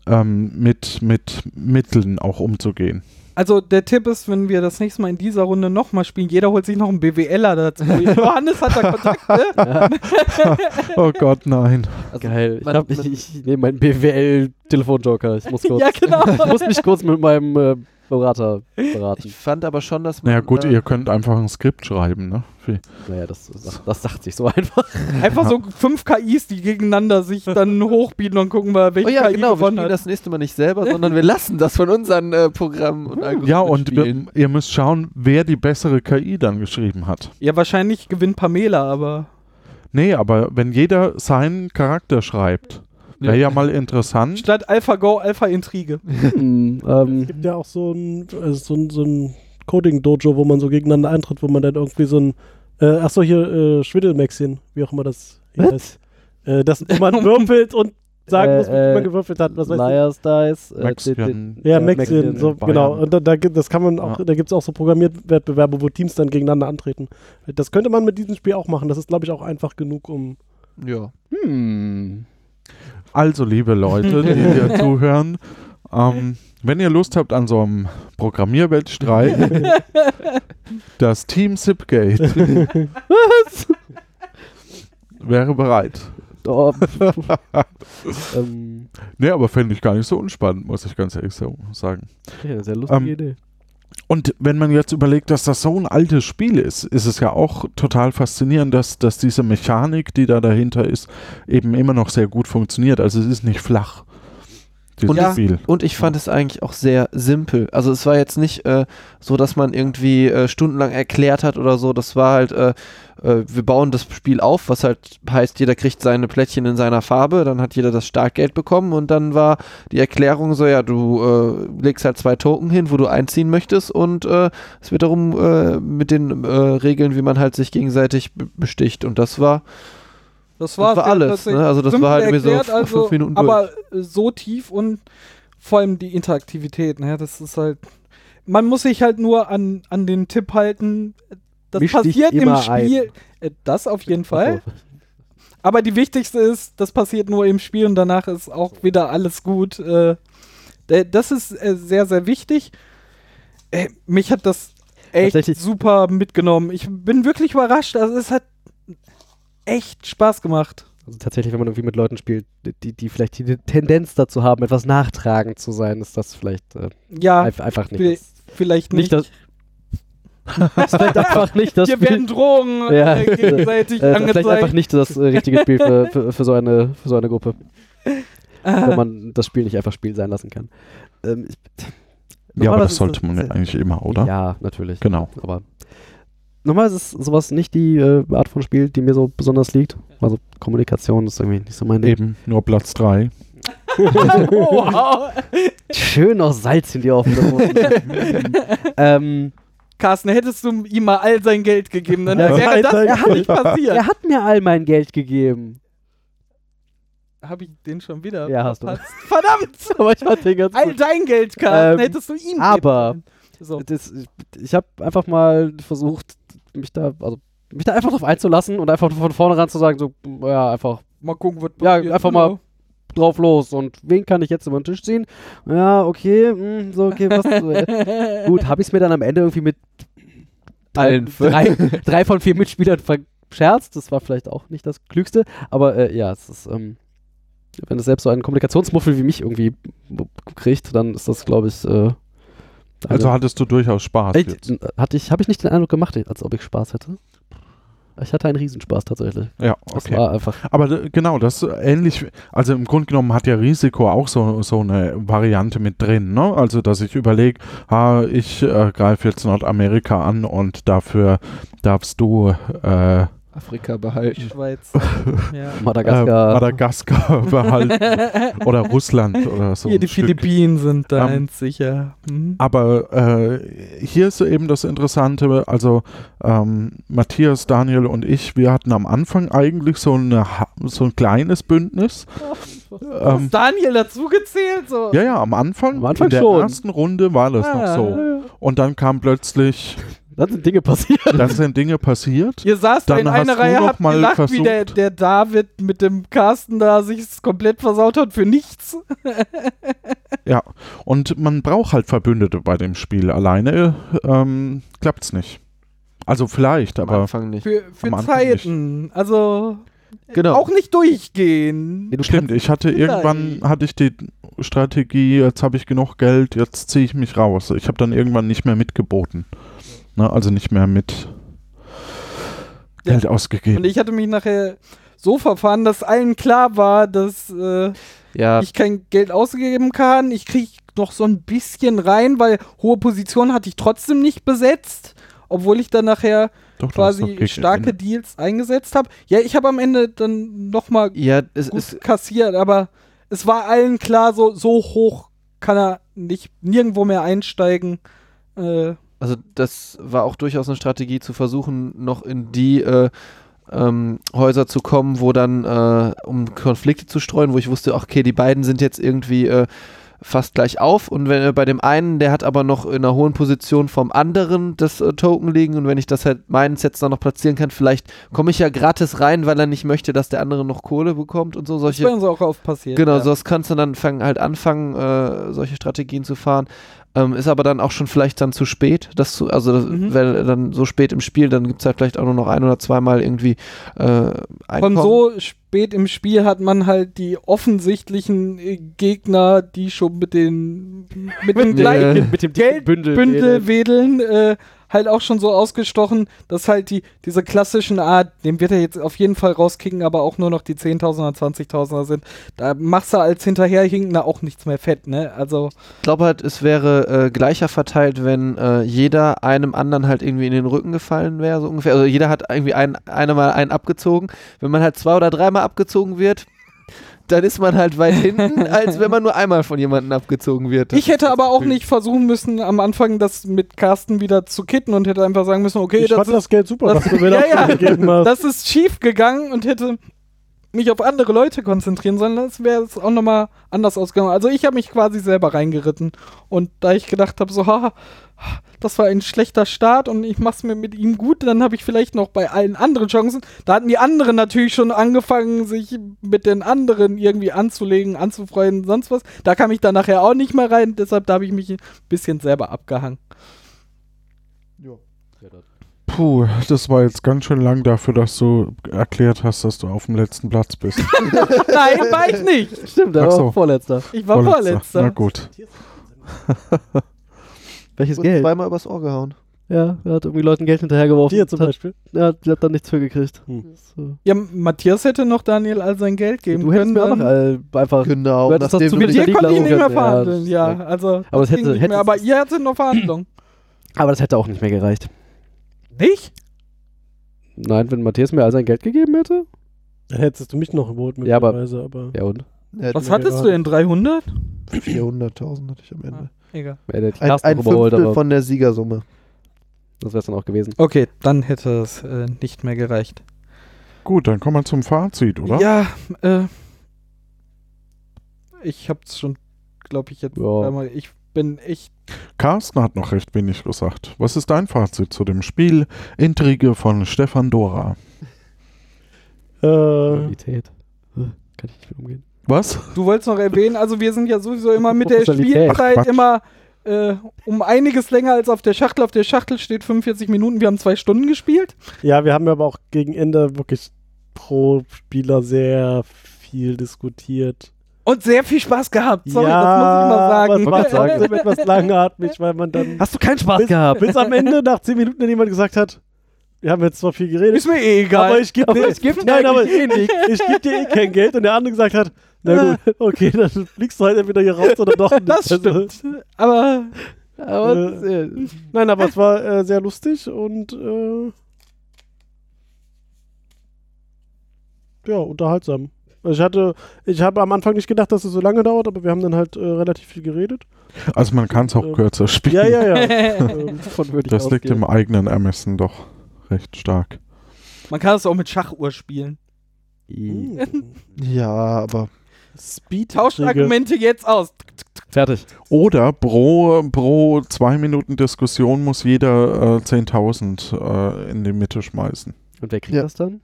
ähm, mit, mit Mitteln auch umzugehen. Also der Tipp ist, wenn wir das nächste Mal in dieser Runde nochmal spielen, jeder holt sich noch einen BWLer dazu. Johannes hat da Kontakte. Oh Gott, nein. Also, Geil. Ich, hab, ich, ich nehme meinen BWL-Telefonjoker. Ich muss kurz. ja, genau. Ich muss mich kurz mit meinem äh, Berater beraten. Ich fand aber schon, dass man. Naja gut, äh, ihr könnt einfach ein Skript schreiben, ne? Für- Naja, das, das, das sagt sich so einfach. Einfach so fünf KIs, die gegeneinander sich dann hochbieten und gucken mal, welche Oh ja, KI genau, wir gewonnen spielen hat. das nächste Mal nicht selber, sondern wir lassen das von unseren äh, Programmen und Algorithmen Ja, und spielen. ihr müsst schauen, wer die bessere KI dann geschrieben hat. Ja, wahrscheinlich gewinnt Pamela, aber Nee, aber wenn jeder seinen Charakter schreibt, wäre ja. mal interessant. statt AlphaGo Alpha Intrige. Hm, Es ähm, gibt ja auch so ein, äh, so ein, so ein Coding-Dojo, wo man so gegeneinander eintritt, wo man dann irgendwie so ein, äh, achso, hier, äh, Schwiddelmäxchen, wie auch immer das hier heißt. Äh, das, wo man würfelt und sagen Äh, muss, wie viel äh, man gewürfelt hat. Was weiß Liars Dice. Äh, Mexican. ich. Ja, Maxien so, genau. Und da, da, gibt- das kann man auch, Ja. da gibt es auch so Programmierwettbewerbe, wo Teams dann gegeneinander antreten. Das könnte man mit diesem Spiel auch machen. Das ist, glaube ich, auch einfach genug, um. Ja. Hm. Also, liebe Leute, die hier zuhören, ähm, wenn ihr Lust habt an so einem Programmierwettstreit, das Team Zipgate wäre bereit. Oh, ähm, Nee, aber fände ich gar nicht so unspannend, muss ich ganz ehrlich sagen. ja, sehr lustige Ähm, Idee. Und wenn man jetzt überlegt, dass das so ein altes Spiel ist, ist es ja auch total faszinierend, dass, dass diese Mechanik, die da dahinter ist, eben immer noch sehr gut funktioniert. Also es ist nicht flach. Dieses Ja. Spiel. Und ich fand es eigentlich auch sehr simpel. Also es war jetzt nicht äh, so, dass man irgendwie äh, stundenlang erklärt hat oder so. Das war halt, äh, äh, wir bauen das Spiel auf, was halt heißt, jeder kriegt seine Plättchen in seiner Farbe, dann hat jeder das Startgeld bekommen und dann war die Erklärung so, ja, du äh, legst halt zwei Token hin, wo du einziehen möchtest und äh, es wird darum äh, mit den äh, Regeln, wie man halt sich gegenseitig be- besticht. Und das war, Das war, war alles, ne? Also das war halt irgendwie so erklärt, also, fünf Minuten Aber äh, so tief und vor allem die Interaktivität, ne? Das ist halt. Man muss sich halt nur an, an den Tipp halten. Das Misch passiert im Spiel. Äh, das auf jeden Fall. Aber die wichtigste ist, das passiert nur im Spiel und danach ist auch wieder alles gut. Äh, das ist äh, sehr, sehr wichtig. Mich hat das echt super mitgenommen. Ich bin wirklich überrascht. Also es hat echt Spaß gemacht. Also tatsächlich, wenn man irgendwie mit Leuten spielt, die, die vielleicht die Tendenz dazu haben, etwas nachtragend zu sein, ist das vielleicht äh, Ja, einf- einfach nicht. das, vielleicht nicht. nicht das. ist vielleicht einfach nicht das Hier Spiel. werden Drogen Ja. äh, gegenseitig Äh, vielleicht einfach angezeigt. nicht das äh, richtige Spiel für, für, für, so eine, für so eine Gruppe, wenn Äh, man das Spiel nicht einfach Spiel sein lassen kann. Ähm, ich, Ja, aber das sollte man ja eigentlich immer, oder? Ja, natürlich. Genau. Aber normalerweise ist sowas nicht die äh, Art von Spiel, die mir so besonders liegt. Also Kommunikation ist irgendwie nicht so mein Ding. Eben, nur Platz 3. wow. Schön noch Salz in die Wunde. ähm, Carsten, hättest du ihm mal all sein Geld gegeben, dann Ja, wäre das Alter, ja nicht passiert. er hat mir all mein Geld gegeben. Habe ich den schon wieder Ja, hast du. Verdammt! Aber ich fand den ganz All gut. dein Geld, Carsten, Ähm, hättest du ihm aber- geben können. So. Das, ich ich habe einfach mal versucht, mich da, also, mich da einfach drauf einzulassen und einfach von vornherein zu sagen, so, ja, einfach Mal gucken, was Ja, einfach mal drauf los. Und wen kann ich jetzt über den Tisch ziehen? Ja, okay, mh, so, okay, was. äh, gut, habe ich es mir dann am Ende irgendwie mit Allen drei, drei von vier Mitspielern verscherzt. Das war vielleicht auch nicht das Klügste. Aber äh, ja, es ist, ähm, wenn es selbst so einen Kommunikationsmuffel wie mich irgendwie kriegt, dann ist das, glaube ich, äh, Also eine- hattest du durchaus Spaß jetzt. hatte ich, habe ich nicht den Eindruck gemacht, als ob ich Spaß hätte. Ich hatte einen Riesenspaß tatsächlich. Ja, okay. Aber d- genau, das ist ähnlich, also im Grunde genommen hat ja Risiko auch so, so eine Variante mit drin, ne? Also, dass ich überlege, ha, ich äh, greife jetzt Nordamerika an und dafür darfst du äh, Afrika behalten. Schweiz. ja. äh, Madagaskar. Madagaskar behalten oder Russland oder so. Hier, ein die Stück. Philippinen sind da Ähm, eins sicher. Mhm. Aber äh, hier ist eben das Interessante, also ähm, Matthias, Daniel und ich, wir hatten am Anfang eigentlich so, eine, so ein kleines Bündnis. Ähm, Ist Daniel dazu gezählt? So? ja, ja, am Anfang, Am Anfang in der schon. ersten Runde war das noch Ah. so. Und dann kam plötzlich, Dann sind Dinge passiert. dann sind Dinge passiert. Ihr saßt da Dann in hast einer du Reihe, habt mal gelacht, wie der, versucht- der David mit dem Carsten da sich komplett versaut hat für nichts. Ja, und man braucht halt Verbündete bei dem Spiel. Alleine ähm, klappt's nicht. Also vielleicht, Am aber Anfang nicht. Für, für Am Anfang nicht. Zeiten. Also Genau. auch nicht durchgehen. Du Stimmt, ich hatte irgendwann hatte ich die Strategie, jetzt habe ich genug Geld, jetzt ziehe ich mich raus. Ich habe dann irgendwann nicht mehr mitgeboten. Ne, also nicht mehr mit Ja. Geld ausgegeben. Und ich hatte mich nachher so verfahren, dass allen klar war, dass äh, Ja, ich kein Geld ausgeben kann. Ich kriege noch so ein bisschen rein, weil hohe Positionen hatte ich trotzdem nicht besetzt, obwohl ich dann nachher Doch, quasi starke Deals eingesetzt habe. Ja, ich habe am Ende dann nochmal ja, es gut ist kassiert, aber es war allen klar, so, so hoch kann er nicht nirgendwo mehr einsteigen. Äh, Also das war auch durchaus eine Strategie zu versuchen, noch in die äh, ähm, Häuser zu kommen, wo dann, äh, um Konflikte zu streuen, wo ich wusste, okay, die beiden sind jetzt irgendwie äh, fast gleich auf und wenn äh, bei dem einen, der hat aber noch in einer hohen Position vom anderen das äh, Token liegen und wenn ich das halt meins jetzt dann noch platzieren kann, vielleicht komme ich ja gratis rein, weil er nicht möchte, dass der andere noch Kohle bekommt und so das solche. bei uns auch oft passiert. Genau, ja. sowas kannst du dann fang, halt anfangen, äh, solche Strategien zu fahren. Ähm, ist aber dann auch schon vielleicht dann zu spät, das zu, also das, Mhm. weil dann so spät im Spiel, dann gibt es halt vielleicht auch nur noch ein oder zweimal irgendwie äh, Von Einkommen. so spät im Spiel hat man halt die offensichtlichen äh, Gegner, die schon mit den mit dem gleichen mit dem dicken Geldbündel Bündel. wedeln, äh, halt auch schon so ausgestochen, dass halt die, diese klassischen Art, dem wird er jetzt auf jeden Fall rauskicken, aber auch nur noch die 10.000er, 20.000er sind. Da machst du als Hinterherhinkender auch nichts mehr fett, ne? Also, Ich glaube halt, es wäre äh, gleicher verteilt, wenn äh, jeder einem anderen halt irgendwie in den Rücken gefallen wäre, so ungefähr. Also jeder hat irgendwie ein, einer einen abgezogen. Wenn man halt zwei oder dreimal abgezogen wird, dann ist man halt weit hinten, als wenn man nur einmal von jemandem abgezogen wird. ich hätte aber auch nicht versuchen müssen, am Anfang das mit Carsten wieder zu kitten und hätte einfach sagen müssen, okay, ich das fand ist das Geld super, das- was du mir Ja, ja. gegeben hast. das ist schief gegangen und hätte mich auf andere Leute konzentrieren sollen, das wäre es auch nochmal anders ausgegangen. Also ich habe mich quasi selber reingeritten und da ich gedacht habe, so, haha, das war ein schlechter Start und ich mach's mir mit ihm gut, dann habe ich vielleicht noch bei allen anderen Chancen. Da hatten die anderen natürlich schon angefangen, sich mit den anderen irgendwie anzulegen, anzufreuen, sonst was. Da kam ich dann nachher auch nicht mehr rein, deshalb da habe ich mich ein bisschen selber abgehangen. Puh, das war jetzt ganz schön lang dafür, dass du erklärt hast, dass du auf dem letzten Platz bist. Nein, war ich nicht. Stimmt, war so. Vorletzter. Ich war Vorletzter. Na gut. Welches Geld? zweimal übers Ohr gehauen. Ja, er hat irgendwie Leuten Geld hinterhergeworfen. Dir zum hat, Beispiel. Ja, die hat dann nichts für gekriegt. Hm. So. Ja, Matthias hätte noch Daniel all sein Geld geben Du hättest können. mir auch noch einfach. Genau. Du hättest das zu du mir mit nicht dir konnte ich nicht mehr verhandeln, ja. ja, also, Aber das hätte- nicht hätte- mehr, aber ihr hattet noch Verhandlungen. Aber das hätte auch nicht mehr gereicht. nicht? Nein, wenn Matthias mir all sein Geld gegeben hätte? Dann hättest du mich noch überholt, Ja, aber- möglicherweise, aber. Ja und? Was hattest du denn? 300? 400.000 hatte ich am Ende. Egal. Ein, ein überholt, Fünftel aber von der Siegersumme. das wäre es dann auch gewesen. Okay, dann hätte es äh, nicht mehr gereicht. Gut, dann kommen wir zum Fazit, oder? Ja, äh. Ich hab's schon, glaube ich, jetzt Ja. einmal. Ich bin echt. Carsten hat noch recht wenig gesagt. Was ist dein Fazit zu dem Spiel Intrige von Stefan Dora? Äh. Äh, Kann ich nicht mit umgehen. Was? Du wolltest noch erwähnen, also wir sind ja sowieso immer mit der. Ach, Spielzeit immer äh, um einiges länger als auf der Schachtel. Auf der Schachtel steht 45 Minuten. Wir haben zwei Stunden gespielt. ja, wir haben aber auch gegen Ende wirklich pro Spieler sehr viel diskutiert. Und sehr viel Spaß gehabt. Sorry, ja, das muss ich mal sagen. aber es war etwas langatmig, weil man dann Hast du keinen Spaß bis, gehabt? bis am Ende nach 10 Minuten dann jemand gesagt hat, wir haben jetzt zwar viel geredet, Ist mir eh egal. aber ich gebe dir, es gibt nein, aber eigentlich eh nichts. ich gebe dir eh kein Geld und der andere gesagt hat, na gut, okay, dann fliegst du halt entweder hier raus oder doch nicht. das Also, stimmt. Aber Aber äh, Nein, aber es war äh, sehr lustig und äh, ja, unterhaltsam. Also ich hatte, ich habe am Anfang nicht gedacht, dass es so lange dauert, aber wir haben dann halt äh, relativ viel geredet. Also man kann es auch Ähm, kürzer spielen. Ja, ja, ja. ähm, davon würde ich Das liegt ausgehen. im eigenen Ermessen doch recht stark. man kann es auch mit Schachuhr spielen. I- Ja, aber Speed. Tauscht Argumente jetzt aus. Fertig. Oder pro, pro zwei Minuten Diskussion muss jeder äh, 10.000 äh, in die Mitte schmeißen. Und wer kriegt Ja. das dann?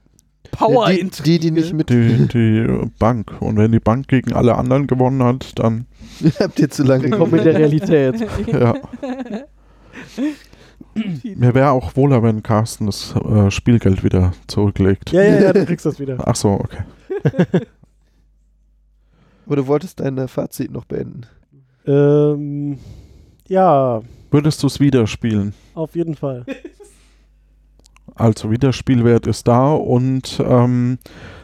Power die, die, die nicht mit. Die, die Bank. Und wenn die Bank gegen alle anderen gewonnen hat, dann Habt ihr zu lange Willkommen in der Realität. ja. Mir wäre auch wohler, wenn Carsten das äh, Spielgeld wieder zurücklegt. Ja, ja, ja, du kriegst das wieder. Ach so, okay. Aber du wolltest dein äh, Fazit noch beenden. Ähm, ja, Würdest du es wieder spielen? auf jeden Fall. Also Wiederspielwert ist da und ähm,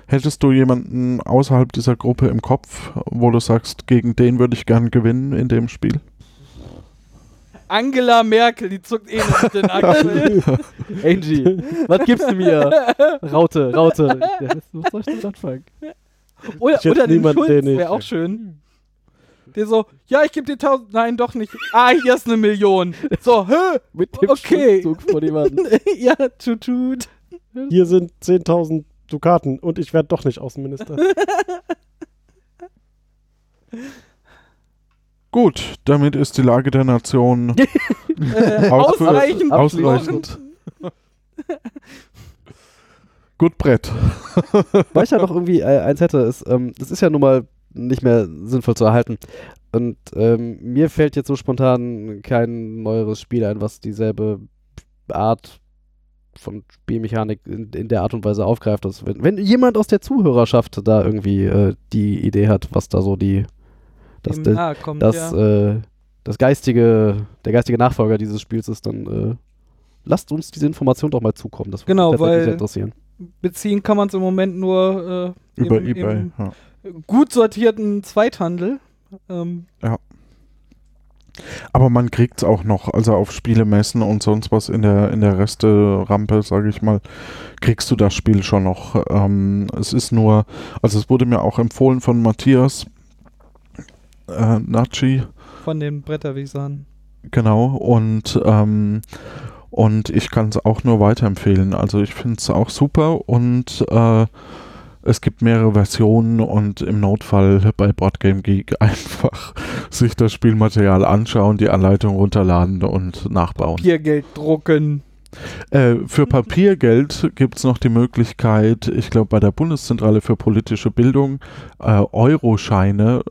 hättest du jemanden außerhalb dieser Gruppe im Kopf, wo du sagst, gegen den würde ich gern gewinnen in dem Spiel? Angela Merkel, die zuckt eh nicht mit den Achseln. Angie, was gibst du mir? Raute, Raute. Ja, was soll ich damit anfangen? Oder, oder den Schulz, wäre auch schön. Der so, ja, ich gebe dir 1000, nein, doch nicht. Ah, hier ist eine Million. So, hä? Mit dem Okay. Schulzzug von jemandem. ja, tut, tut. Hier sind 10.000 Dukaten und ich werde doch nicht Außenminister. Gut, damit ist die Lage der Nation Äh, ausreichend. ausreichend. Gut Brett. Weil ich ja noch irgendwie äh, eins hätte, ist, ähm, das ist ja nun mal nicht mehr sinnvoll zu erhalten. Und ähm, mir fällt jetzt so spontan kein neueres Spiel ein, was dieselbe Art von Spielmechanik in, in der Art und Weise aufgreift. Dass wenn, wenn jemand aus der Zuhörerschaft da irgendwie äh, die Idee hat, was da so die das, Dem das, nahe kommt, das, ja. äh, das geistige, der geistige Nachfolger dieses Spiels ist, dann äh, lasst uns diese Information doch mal zukommen. Das würde Genau, mich weil- sehr interessieren. Beziehen kann man es im Moment nur äh, Über im, Ebay. im Ja. gut sortierten Zweithandel. Ähm, Aber man kriegt es auch noch, also auf Spielemessen und sonst was in der, in der Reste-Rampe, sage ich mal, kriegst du das Spiel schon noch. Ähm, es ist nur, also es wurde mir auch empfohlen von Matthias äh, Natschi, von den Bretterwisern. genau, und, ähm, und ich kann es auch nur weiterempfehlen. Also ich finde es auch super und äh, es gibt mehrere Versionen und im Notfall bei Boardgame Geek einfach sich das Spielmaterial anschauen, die Anleitung runterladen und nachbauen. Papiergeld drucken. Äh, für Papiergeld gibt es noch die Möglichkeit, ich glaube bei der Bundeszentrale für politische Bildung, äh, Euroscheine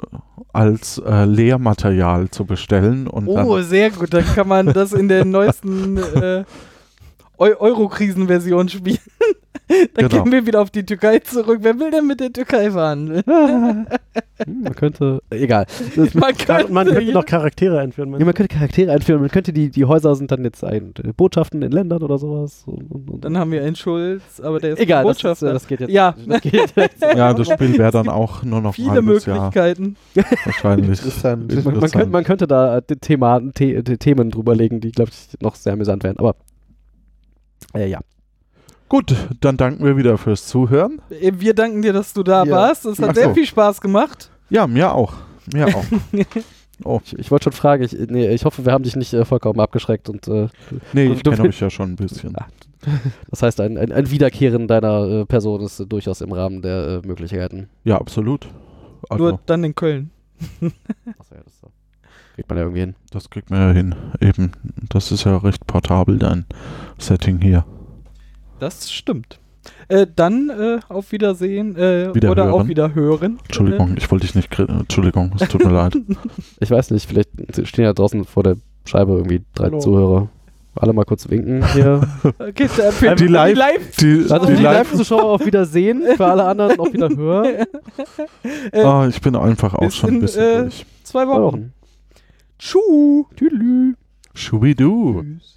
als äh, Lehrmaterial zu bestellen. Und Oh, dann, sehr gut. Dann kann man das in der neuesten äh, Eu Euro-Krisen-Version spielen. Dann Genau. gehen wir wieder auf die Türkei zurück. Wer will denn mit der Türkei verhandeln? Man könnte, egal. Das- Man Kann, man könnte noch Charaktere einführen. Ja, man könnte Charaktere einführen, man könnte die, die Häuser sind dann jetzt ein, äh, Botschaften in Ländern oder sowas. Und, und, und. Dann haben wir einen Schulz, aber der ist Egal, das, Botschafter. äh, das geht jetzt. Ja. das geht jetzt. ja, das Spiel wäre dann auch nur noch Viele halbes Jahr Möglichkeiten. wahrscheinlich. Interessant. Man, man, könnte, man könnte da äh, die Thema, The die Themen drüberlegen, die, glaube ich, noch sehr amüsant wären. Aber äh, ja. Gut, dann danken wir wieder fürs Zuhören. Äh, Wir danken dir, dass du da Ja. warst. Es hat Ach sehr so. viel Spaß gemacht. Ja, mir auch. Mir auch. Oh, Ich, ich wollte schon fragen, ich, nee, ich hoffe, wir haben dich nicht äh, vollkommen abgeschreckt und äh, nee, ich kenne euch ja schon ein bisschen. Ah. das heißt, ein, ein, ein Wiederkehren deiner äh, Person ist äh, durchaus im Rahmen der äh, Möglichkeiten. Ja, absolut. Also, Nur dann in Köln. Achso, ja, das äh, kriegt man ja irgendwie hin. das kriegt man ja hin. Eben, das ist ja recht portabel, dein Setting hier. Das stimmt. Äh, dann äh, auf Wiedersehen äh, Wiederhören. oder auf Wiederhören. Entschuldigung, ich wollte dich nicht. Entschuldigung, es tut mir leid. Ich weiß nicht, vielleicht stehen ja draußen vor der Scheibe irgendwie drei Hallo. Zuhörer. Alle mal kurz winken hier. Okay, der für Die Live- Die, Also die die Live Live-Zuschauer auf Wiedersehen, für alle anderen auf Wiederhören. Äh, Ah, ich bin einfach auch schon ein in, bisschen äh, durch. Zwei. Wochen. Tschu. Tüdelü. Schubidu. Tschüss.